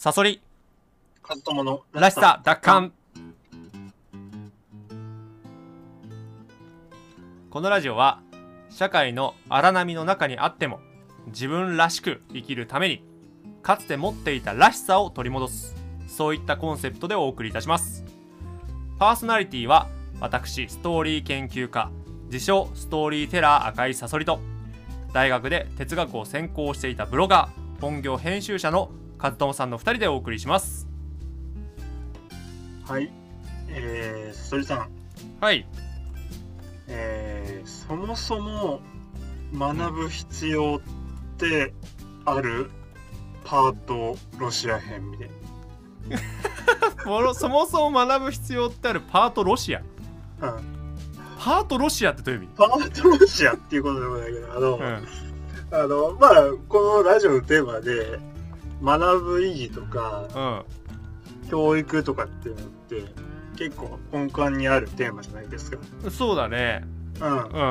サソリ。カズトモのらしさ。奪還このラジオは社会の荒波の中にあっても自分らしく生きるためにかつて持っていたらしさを取り戻すそういったコンセプトでお送りいたします。パーソナリティは私ストーリー研究家自称ストーリーテラー赤いサソリと大学で哲学を専攻していたブロガー本業編集者の和友さんの2人でお送りします。はい。えー、それさん。はい。えー、そもそも学ぶ必要ってある？パートロシア編みたい もろそもそも学ぶ必要ってある？パートロシア？な、うん、パートロシアってどういう意味？パートロシアっていうことでもないけどあの、うん。あのまあこのラジオのテーマで学ぶ意義とか教育とかっていうのって結構根幹にあるテーマじゃないですか。うんそうだね。うん。う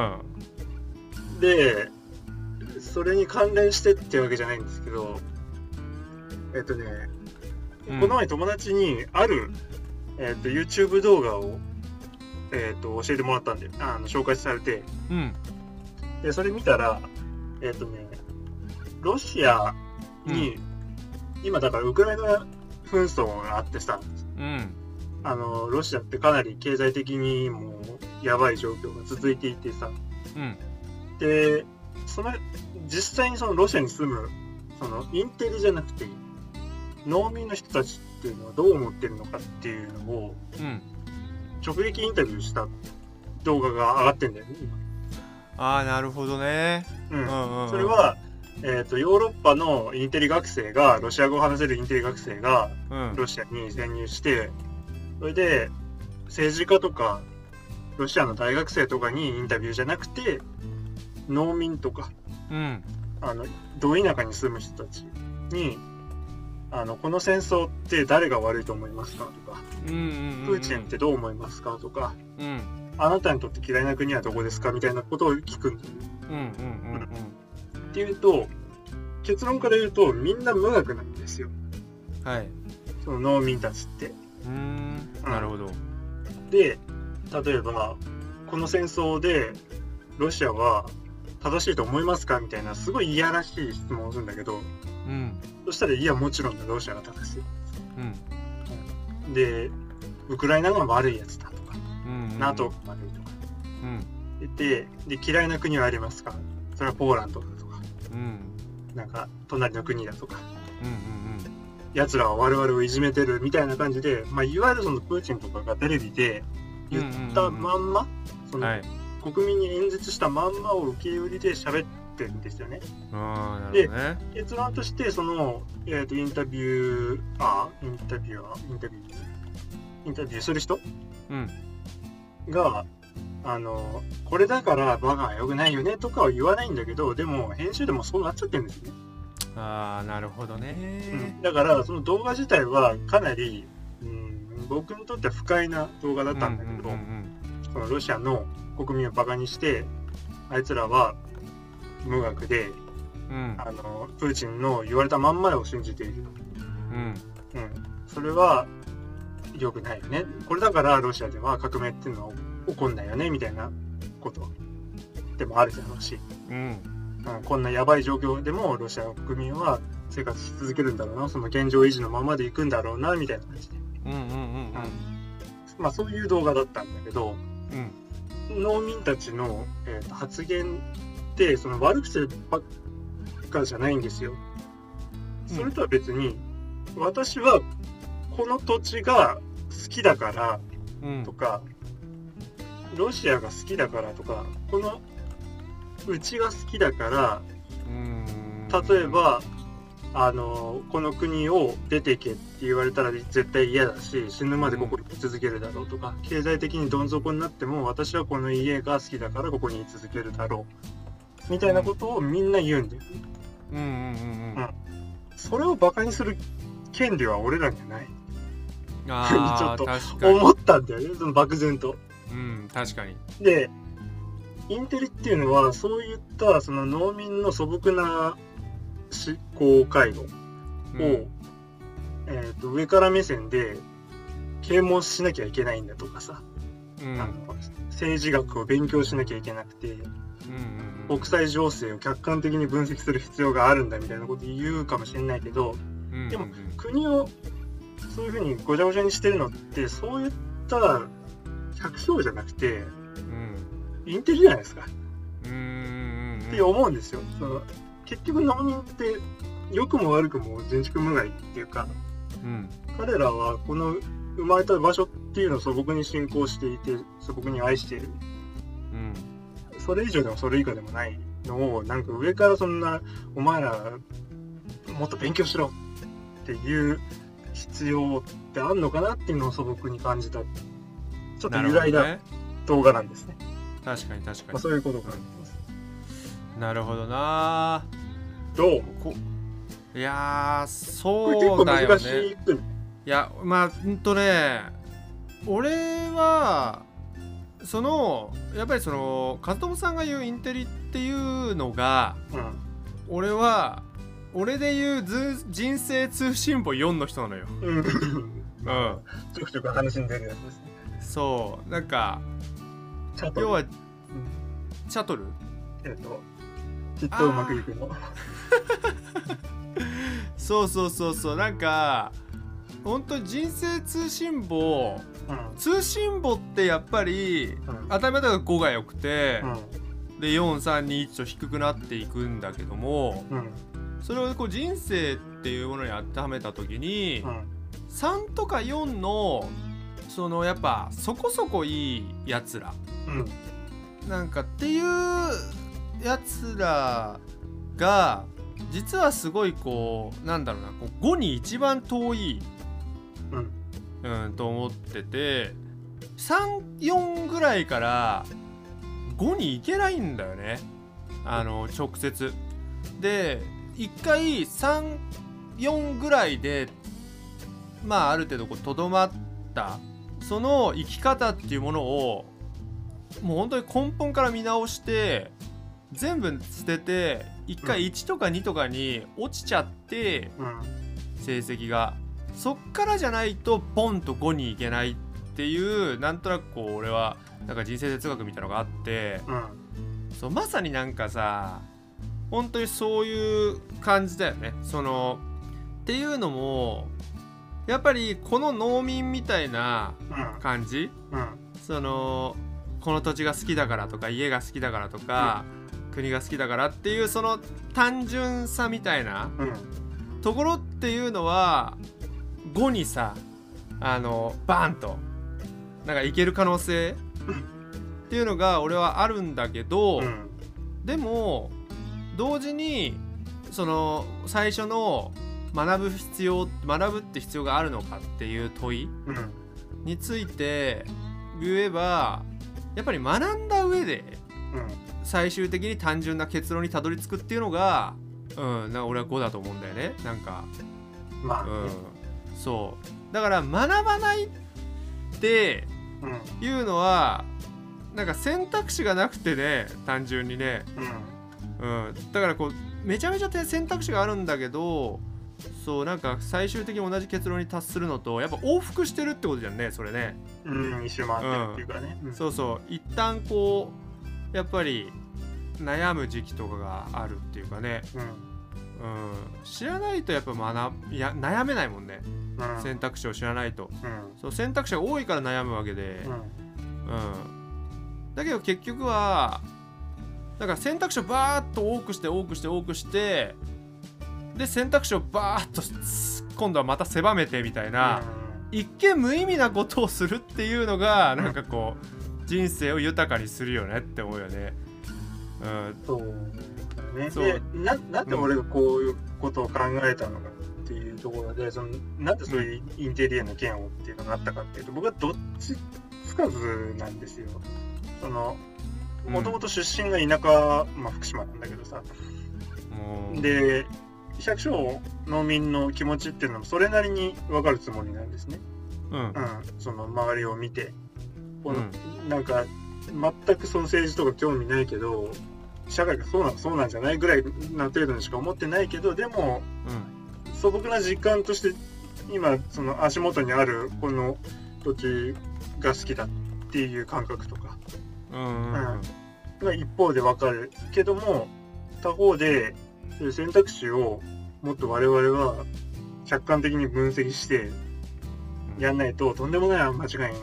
ん。でそれに関連してってわけじゃないんですけどえっとね、うん。この前友達にある、えっと YouTube 動画を、えっと教えてもらったんであの紹介されて。うん。でそれ見たらえっとねロシアに、今だからウクライナ紛争があってさうん。あのロシアってかなり経済的にもやばい状況が続いていてさ。うん。でその実際にそのロシアに住むそのインテリじゃなくて農民の人たちっていうのはどう思ってるのかっていうのをうん。直撃インタビューした動画が上がってんだよねああなるほどね。うんうんうん。それは、えー、とヨーロッパのインテリ学生がロシア語を話せるインテリ学生がうん。ロシアに潜入してそれで政治家とかロシアの大学生とかにインタビューじゃなくて農民とかうん。あのど田舎に住む人たちにあのこの戦争って誰が悪いと思いますかとかうんうんうんプーチンってどう思いますかとかうん。あなたにとって嫌いな国はどこですかみたいなことを聞くんだようんうんうんっていうと結論から言うとみんな無学なんですよ。うんはい。その農民たちって。うーん。なるほど。で例えばこの戦争でロシアは正しいと思いますかみたいなすごいいやらしい質問をするんだけどうん。そしたらいやもちろんだロシアが正しいうん。でウクライナが悪いやつだとか、うんうん NATO が悪いとか。うん。言ってで嫌いな国はありますか？それはポーランドだうん。なんか隣の国だとか。うんうん奴らは我々をいじめてるみたいな感じで、まあ、いわゆるそのプーチンとかがテレビで言ったまんま、そのうんはい。国民に演説したまんまを受け売りで喋ってるんですよね。ね。結論としてその、えー、とインタビューあインタビュアーインタビュー？インタビューする人？うん。があのこれだからバカは良くないよねとかは言わないんだけどでも編集でもそうなっちゃってるんですね、ああなるほどね。だからその動画自体はかなり、うん、僕にとっては不快な動画だったんだけど、うんうんそのロシアの国民をバカにしてあいつらは無学でうん。うんあのプーチンの言われたまんまを信じている、うん。うん、それは良くないよね。これだからロシアでは革命っていうのは起こんないよねみたいなこと。でもあるだろうし、うんうん、こんなやばい状況でもロシアの国民は生活し続けるんだろうな。その現状維持のままでいくんだろうなみたいな感じで、うんうんうんまあ、そういう動画だったんだけどうん。農民たちの、えーと発言ってその悪くするばっかじゃないんですよ。それとは別に、私はこの土地が好きだからうん。とか、ロシアが好きだからとか、このうちが好きだから、うん。例えば、あのこの国を出てけって言われたら絶対嫌だし死ぬまでここに居続けるだろうとか、経済的にどん底になっても私はこの家が好きだからここに居続けるだろう。みたいなことをみんな言うんだよ、うんうんうんうん。それをバカにする権利は俺らにはない。ちょっと思ったんだよねその漠然とうん確かに。でインテリっていうのはそういったその農民の素朴な思考回路うん。をか上から目線で啓蒙しなきゃいけないんだとかさ、うん。あの政治学を勉強しなきゃいけなくてうんうん国際情勢を客観的に分析する必要があるんだみたいなこと言うかもしれないけどうんうん。でも国をそういうふうにごちゃごちゃにしてるのってそういった百姓じゃなくてうん。インテリじゃないですか。うん。うんって思うんですよ。その結局農民って良くも悪くも人畜無害っていうかうん彼らはこの生まれた場所っていうのを素朴に信仰していて素朴に愛している。うん。それ以上でもそれ以下でもないのをなんか上からそんなお前らもっと勉強しろっていう必要ってあんのかなっていうのを素朴に感じたちょっとなる揺らいだほどね動画なんですね。確かに確かまあ、そういうことかな。になるほどなどう？こいやそうだよねいくいやまあうんとね俺はそのやっぱりその和友さんが言うインテリっていうのがうん。俺は俺で言うず人生通信簿4の人なのようん。うん ちょくちょく話に出るやつですね。そうなんか要はチャトル？えっ、と、きっとうまくいくの。そうそうそうそうなんか本当人生通信簿うん。通信簿ってやっぱりうん。当たり前だが5が良くて、うん。で4321と低くなっていくんだけどもうん。それをこう人生っていうものに当てはめた時にうん。3とか4のそのやっぱそこそこいいやつらうん。なんかっていうやつらが実はすごいこうなんだろうなこう5に一番遠い、うん。うん、と思ってて34ぐらいから5に行けないんだよねあの直接で1回34ぐらいでまあある程度こうとどまったその生き方っていうものをもう本当に根本から見直して全部捨てて1回1とか2とかに落ちちゃって。成績がそっからじゃないとポンと5に行けないっていうなんとなくこう俺はなんか人生哲学みたいなのがあって。そうまさになんかさ本当にそういう感じだよねそのっていうのもやっぱりこの農民みたいなうん。感じ？うん。そのこの土地が好きだからとか家が好きだからとか、国が好きだからっていうその単純さみたいなうん。ところっていうのは5にさあのバーンとなんかいける可能性っていうのが俺はあるんだけど、うん。でも同時にその最初の学ぶ必要学ぶって必要があるのかっていう問いうん。について言えばやっぱり学んだ上でうん。最終的に単純な結論にたどり着くっていうのがうんなんか俺は5だと思うんだよねなんかまあ、うんそうだから学ばないってうん。いうのはなんか選択肢がなくてね単純にね、うん。うん、だからこうめちゃめちゃ選択肢があるんだけどそうなんか最終的に同じ結論に達するのとやっぱ往復してるってことじゃんねそれね、うん。一周回ってるっていうかね。うん。そうそう一旦こうやっぱり悩む時期とかがあるっていうかね、うん。うん、知らないとやっぱ学ぶいや悩めないもんねうん。選択肢を知らないとうん。そう選択肢が多いから悩むわけで、うん。うん、だけど結局はだから選択肢をバーッと多くして多くして多くしてで選択肢をバーッとす今度はまた狭めてみたいな、一見無意味なことをするっていうのがなんかこう人生を豊かにするよねって思うよね。うん、そうだね。そう。で、な、なんで俺がこういうことを考えたのかっていうところで、その、なんでそういうインテリアの件をっていうのがあったかっていうと、僕はどっちつかずなんですよ。その、もともと出身が田舎、まあ福島なんだけどさ、で、百姓農民の気持ちっていうのもそれなりに分かるつもりなんですね。うん。うん、その周りを見て、このうなんか全くその政治とか興味ないけど社会がそうなそうなんじゃないぐらいな程度にしか思ってないけどでもうん。素朴な実感として今その足元にあるこの土地が好きだっていう感覚とか。うんうん。うん。が一方でわかる。けども他方でそういう選択肢をもっと我々は客観的に分析してやんないととんでもない間違いに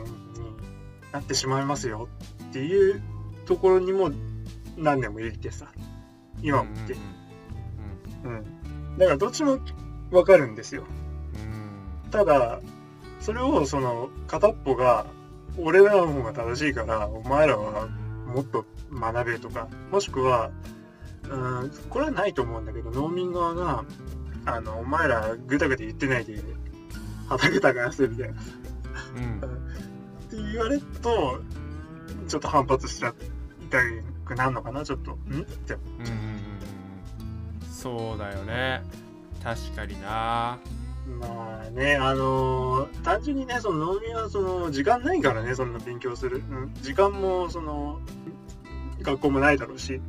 なってしまいますよっていうところにも何年もいてさ。今もって、うん、だからどっちもわかるんですよ。うん。ただそれをその片っぽが俺らの方が正しいからお前らはもっと学べとかもしくはうんこれはないと思うんだけど農民側があのお前らぐだぐだ言ってないで畑耕せみたいな。うん。って言われるとちょっと反発しちゃいたくなるのかなちょっと。ん？って。うんそうだよね。確かにな。まあねあのー単純にねその農民はその時間ないからねそんな勉強する、うん、時間もその学校もないだろうし、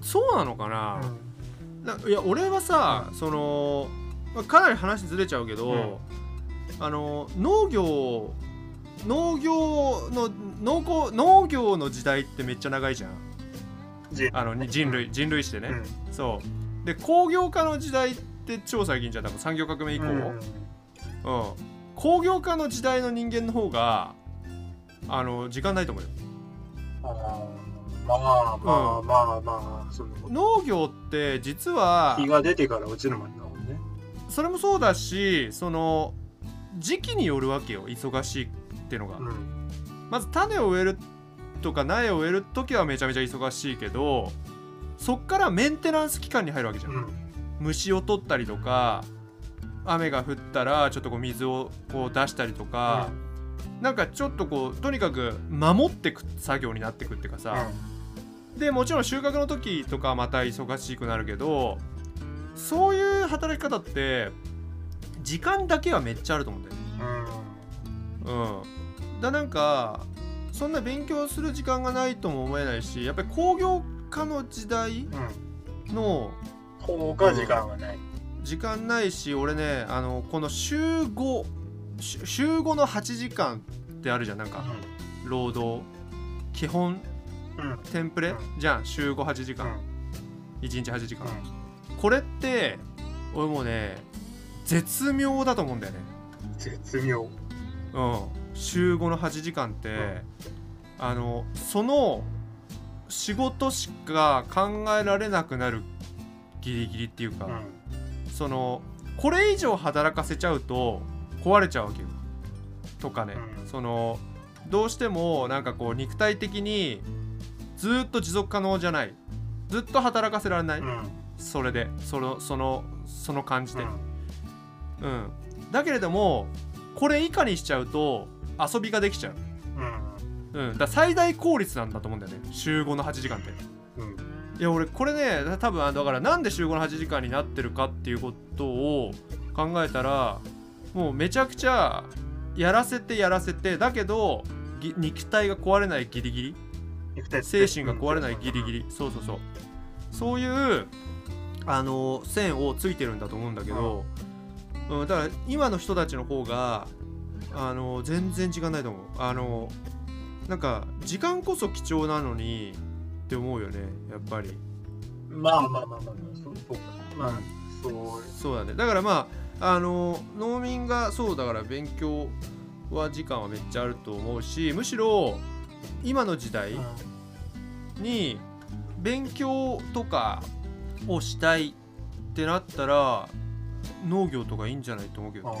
そうなのかな,、ないや俺はさ、そのまあかなり話ずれちゃうけど、あの農業農業の農耕農業の時代ってめっちゃ長いじゃん。じあのに人類人類史でね、うん。そう。で工業化の時代って超最近じゃん多分。産業革命以降、うんうん工業化の時代の人間の方があの時間ないと思うよまあまあまあまあその農業って実は日が出てから落ちるまでだもんねそれもそうだしその時期によるわけよ忙しいってのが、うんまず種を植えるとか苗を植える時はめちゃめちゃ忙しいけどそっからメンテナンス期間に入るわけじゃん、うん虫を取ったりとか雨が降ったらちょっとこう水をこう出したりとか、なんかちょっとこうとにかく守ってく作業になってくっていうかさ、でもちろん収穫の時とかはまた忙しくなるけどそういう働き方って時間だけはめっちゃあると思うんだよ。ねうん。うんだなんかそんな勉強する時間がないとも思えないしやっぱり工業化の時代うん。の方が時間がない、時間ないし俺ねあのこの週5週週5の8時間ってあるじゃんなんか。労働。基本うんうんテンプレ、うんじゃん週58時間、1日8時間、これって俺もうね絶妙だと思うんだよね。絶妙。うん。週5の8時間って、あのその仕事しか考えられなくなるギリギリっていうか、うん。そのこれ以上働かせちゃうと壊れちゃうわけよ。とかね、うん。そのどうしてもなんかこう肉体的にずーっと持続可能じゃない。ずっと働かせられない、うん。それでそのそのその感じで、うん。うん。だけれどもこれ以下にしちゃうと遊びができちゃう、うん。うん、だ最大効率なんだと思うんだよね。週5の8時間って。うん。いや俺これね多分だからなんで週5の8時間になってるかっていうことを考えたらもうめちゃくちゃやらせてやらせてだけどぎ肉体が壊れないギリギリ精神が壊れないギリギリ。そうそうそう。そういうあの線をついてるんだと思うんだけど、うん、だから今の人たちの方があの全然時間ないと思う。あのなんか時間こそ貴重なのにって思うよねやっぱり。まあまあまあまあまあそうそうか。まあそう。そうだね。だからまああの農民がそうだから勉強は時間はめっちゃあると思うしむしろ今の時代、に勉強とかをしたいってなったら農業とかいいんじゃないと思うけど、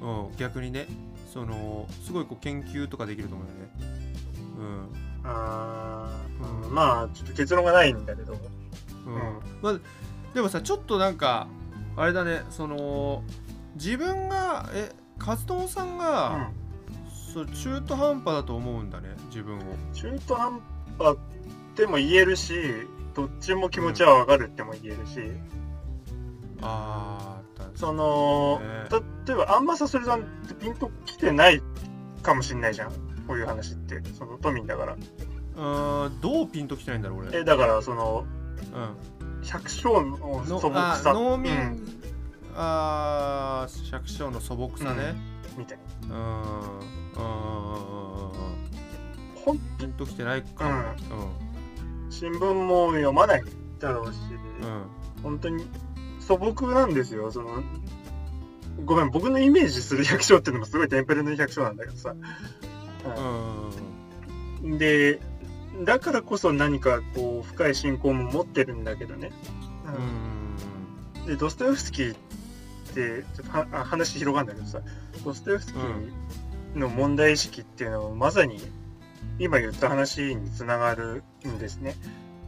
うん、逆にねそのすごいこう研究とかできると思うよね。あー。うん。まあちょっと結論がないんだけど。うん、うん。うんまあ、でもさちょっとなんかあれだねその自分がえカツトンさんが、そう中途半端だと思うんだね自分を。中途半端っても言えるしどっちも気持ちはわかるっても言えるし、あー確かにその、ね例えばあんまさそれさんってピンときてないかもしんないじゃん。こういう話って。その都民だから。うーんどうピンときてないんだろう俺。えだからそのうん。百姓のの素朴さ。あ農民、うん。あー百姓の素朴さね。みたいうんうんうん。うんうんうんほんピンときてないかも。ね新聞も読まないだろうし、うんうん本当に素朴なんですよ。そのごめん僕のイメージする百姓っていうのもすごいテンプレの百姓なんだけどさ、うん。うんでだからこそ何かこう深い信仰も持ってるんだけどね、うん。でドストエフスキーってちょっとはあ話広がるんだけどさ。ドストエフスキーの問題意識っていうのはまさに今言った話につながるんですね。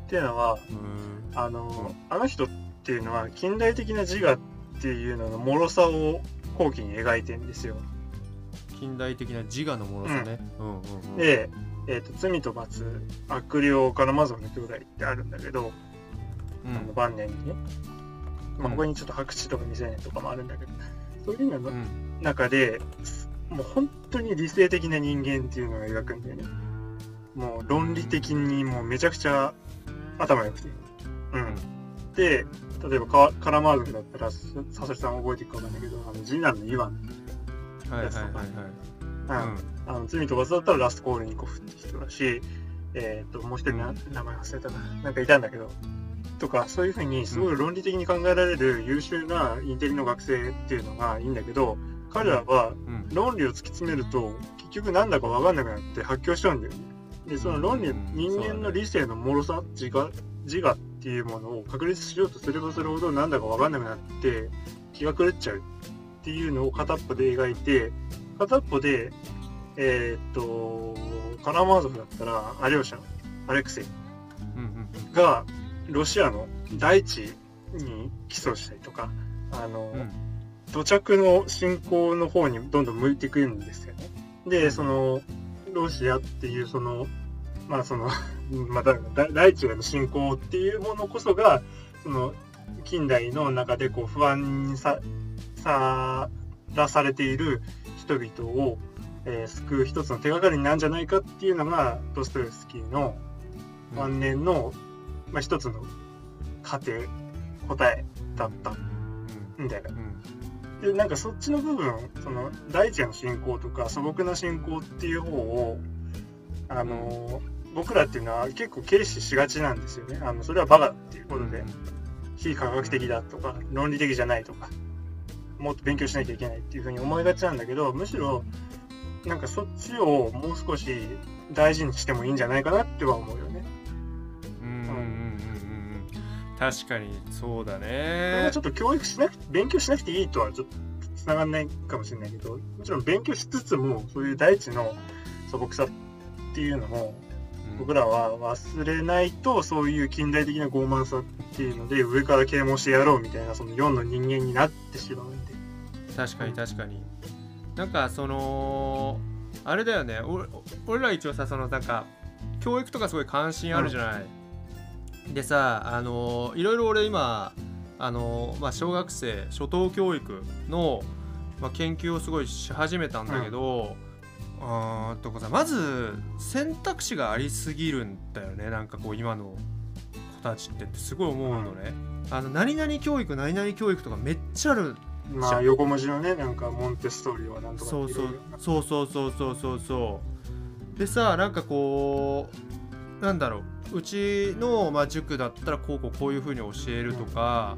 っていうのはうん。あのあの人っていうのは近代的な自我っていうのの脆さを後期に描いてるんですよ。近代的な自我のものさね。うん。うんうんで、えーと罪と罰悪霊カラマゾフの兄弟ってあるんだけど、うん。あの晩年にね、まあ、うん。他にちょっと白痴とか未成年とかもあるんだけどそういうののうん。中で、もう本当に理性的な人間っていうのを描くんだよね。もう論理的にもうめちゃくちゃ頭良くて。うん。で、例えばカカラマーズフだったら、ささそりさん覚えてるかわかんないけど、あの次男のイワン、はいはいはいはいうんあの罪と罰だったらラストコールニコフって人だし、えっ、と、もう一人な、うん名前忘れたな。なんかいたんだけど、とか、そういうふうにすごい論理的に考えられる優秀なインテリの学生っていうのがいいんだけど、彼らはうん。論理を突き詰めると結局なんだか分かんなくなって発狂しちゃうんだよね。でその論理、うん。人間の理性の脆さ自我自我っていうものを確立しようとすればするほどなんだか分かんなくなって気が狂っちゃうっていうのを片っぽで描いて片っぽでえーっとカラマーゾフだったらアリョーシャアレクセイ。がロシアの大地に起訴したりとかあの、うんうん土着の信仰の方にどんどん向いていくんですよね。で、その、ロシアっていう、その、まあその、また、だ大地への信仰っていうものこそが、その、近代の中でこう不安にさ、さらされている人々を、えー救う一つの手がかりなんじゃないかっていうのが、ドストエフスキーの晩年の、まあ、一つの過程、答えだったんだよね。うんでなんかそっちの部分その大地への信仰とか素朴な信仰っていう方をあの僕らっていうのは結構軽視しがちなんですよねあのそれはバカだっていうことで、非科学的だとか論理的じゃないとかもっと勉強しなきゃいけないっていうふうに思いがちなんだけどむしろなんかそっちをもう少し大事にしてもいいんじゃないかなっては思うよね。確かにそうだね。はちょっと教育しなく勉強しなくていいとはちょっとつながんないかもしれないけどもちろん勉強しつつもそういう大地の素朴さっていうのもうん。僕らは忘れないとそういう近代的な傲慢さっていうので上から啓蒙してやろうみたいなその世の人間になってしまうんで。確かに確かに。なんかそのあれだよね。俺俺ら一応さそのなんか教育とかすごい関心あるじゃない、でさあのいろいろ俺今あの、まあ、小学生初等教育の、まあ、研究をすごいし始めたんだけど、うーんとこさまず選択肢がありすぎるんだよね。なんかこう今の子たちってってすごい思うのね、あの何々教育何々教育とかめっちゃあるまあ横文字のねなんかモンテストーリーはなんとかそうそう。そうそうそうそうそう。でさなんかこうなんだろう。うちの、まあ、塾だったらこうこうこういう風に教えるとか、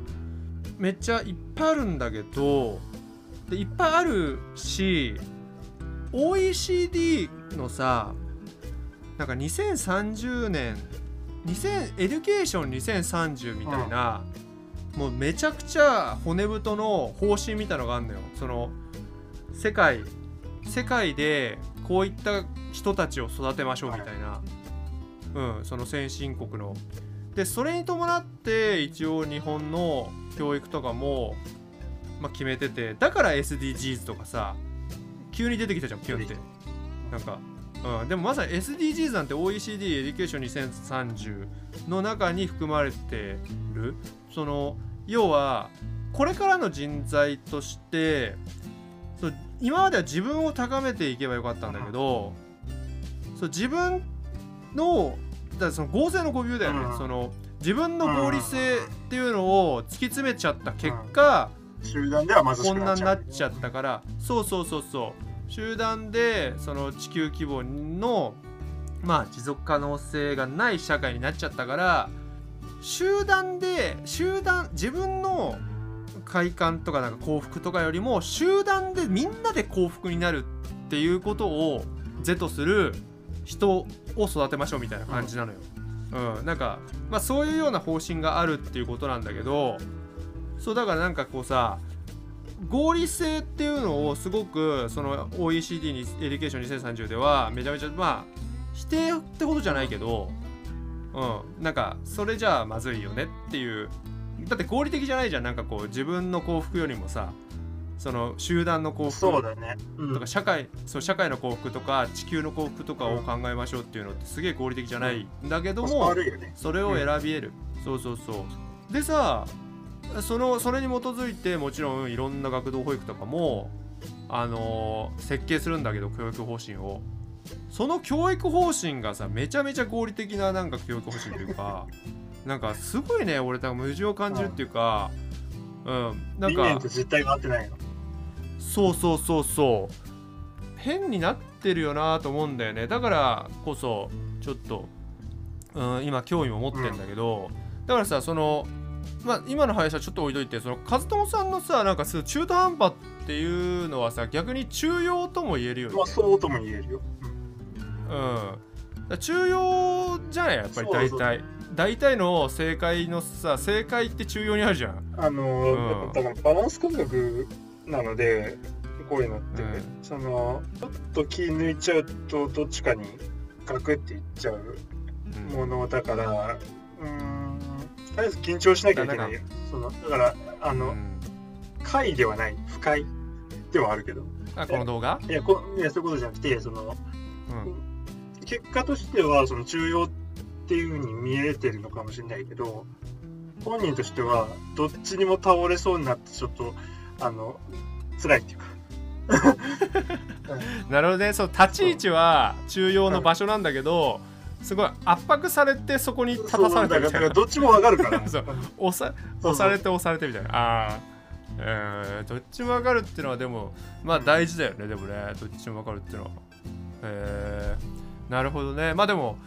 めっちゃいっぱいあるんだけどでいっぱいあるし OECD のさなんか2030年2000エデュケーション2030みたいな、もうめちゃくちゃ骨太の方針みたいのがあるのよ。その世界世界でこういった人たちを育てましょうみたいな、うん、その先進国の。でそれに伴って一応日本の教育とかも、まあ、決めててだから SDGs とかさ急に出てきたじゃんピュンってなんか、うん、でもまさに SDGs なんて OECD エデュケーション2030の中に含まれてる。その要はこれからの人材としてそう今までは自分を高めていけばよかったんだけどそう自分のだその合成の誤謬だよね、うん。その自分の合理性っていうのを突き詰めちゃった結果、集団ではこんなにくなっちゃう。なっちゃったからそうそうそうそう。集団でその地球規模のまあ持続可能性がない社会になっちゃったから集団で集団自分の快感とかなんか幸福とかよりも集団でみんなで幸福になるっていうことを是とする人を育てましょうみたいな感じなのよ。うん、なんか、まあ、そういうような方針があるっていうことなんだけどそうだからなんかこうさ合理性っていうのをすごくその OECD にエデュケーション2030ではめちゃめちゃまあ否定ってことじゃないけど、うん、なんかそれじゃあまずいよねっていう。だって合理的じゃないじゃん。なんかこう自分の幸福よりもさその集団の幸福そうだね、うん。とか社会そう社会の幸福とか地球の幸福とかを考えましょうっていうのってすげえ合理的じゃないん。だけどもね。それを選び得る、そうそうそう。でさそのそれに基づいてもちろんいろんな学童保育とかもあのー設計するんだけど教育方針を。その教育方針がさめちゃめちゃ合理的ななんか教育方針というか なんかすごいね俺多分矛盾を感じるっていうかうん。なん理念かと実態が合ってないのそうそうそうそう。変になってるよなと思うんだよね。だからこそちょっと、うん、今興味も持ってんだけど、だからさそのまあ今の話はちょっと置いといてその和友さんのさなんか中途半端っていうのはさ逆に中庸とも言えるよね。まあそうとも言えるよ、うん。中庸じゃない？やっぱり大体。大体の正解のさ正解って中庸にあるじゃん。あのうん。からバランス感覚なのでこういうのって、うん。そのちょっと気抜いちゃうとどっちかにガクっていっちゃううん。ものだからうーんとりあえず緊張しなきゃいけない。よそのだからあの、うん。快ではない不快ではあるけど。あこの動画、いやこいやそういうことじゃなくてそのうん、結果としてはその中庸っていう風に見えてるのかもしれないけど本人としてはどっちにも倒れそうになってちょっとあの辛いっていうか。なるほどね。そう立ち位置は中庸の場所なんだけど、すごい圧迫されてそこに立たされてそうだみたいなからどっちもわかるから そう。押さ押されて押されてみたいな。ああえー、どっちも分かるっていうのはでもまあ大事だよね。でもねどっちも分かるっていうのは。えー、なるほどね。まあでも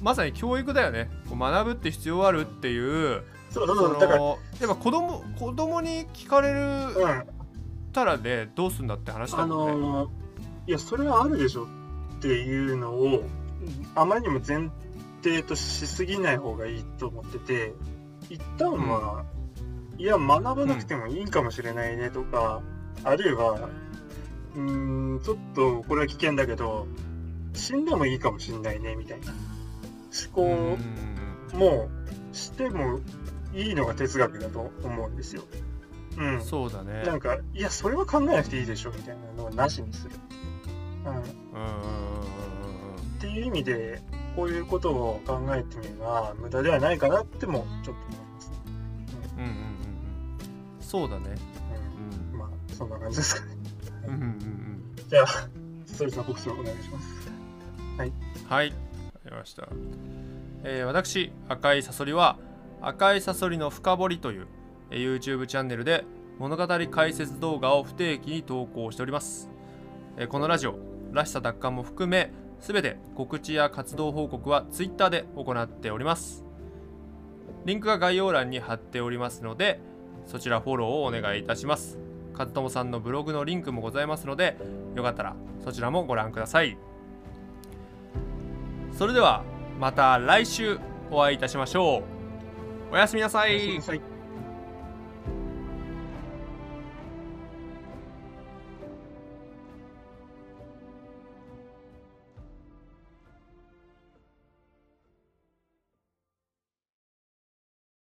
まさに教育だよね。こう学ぶって必要あるっていうそうそそうそうだから。のやっぱ子供子供に聞かれるうん。たらねどうすんだって話だあもんね、のーいやそれはあるでしょっていうのをあまりにも前提としすぎない方がいいと思ってて一旦は、いや学ばなくてもいいんかもしれないねとか、あるいはうーんちょっとこれは危険だけど死んでもいいかもしれないねみたいな思うん考もしてもいいのが哲学だと思うんですよ。うん、そうだね。なんか、いや、それは考えなくていいでしょみたいなのはなしにする。うん、っうんうんうんうん。ていう意味で、こういうことを考えてみるのは無駄ではないかなってもちょっと思います。うん。うんうんうんそうだね。うん、まあ、そんな感じですかね。うんうんうんうん。じゃあ、ストレスの告知をお願いします。はい、ありました。えー私、赤いサソリは、赤いサソリの深掘りという、YouTube チャンネルで物語解説動画を不定期に投稿しております。このラジオ、らしさ奪還も含め、すべて告知や活動報告は Twitter で行っております。リンクが概要欄に貼っておりますので、そちらフォローをお願いいたします。和友さんのブログのリンクもございますので、よかったらそちらもご覧ください。それではまた来週お会いいたしましょう。おやすみなさい。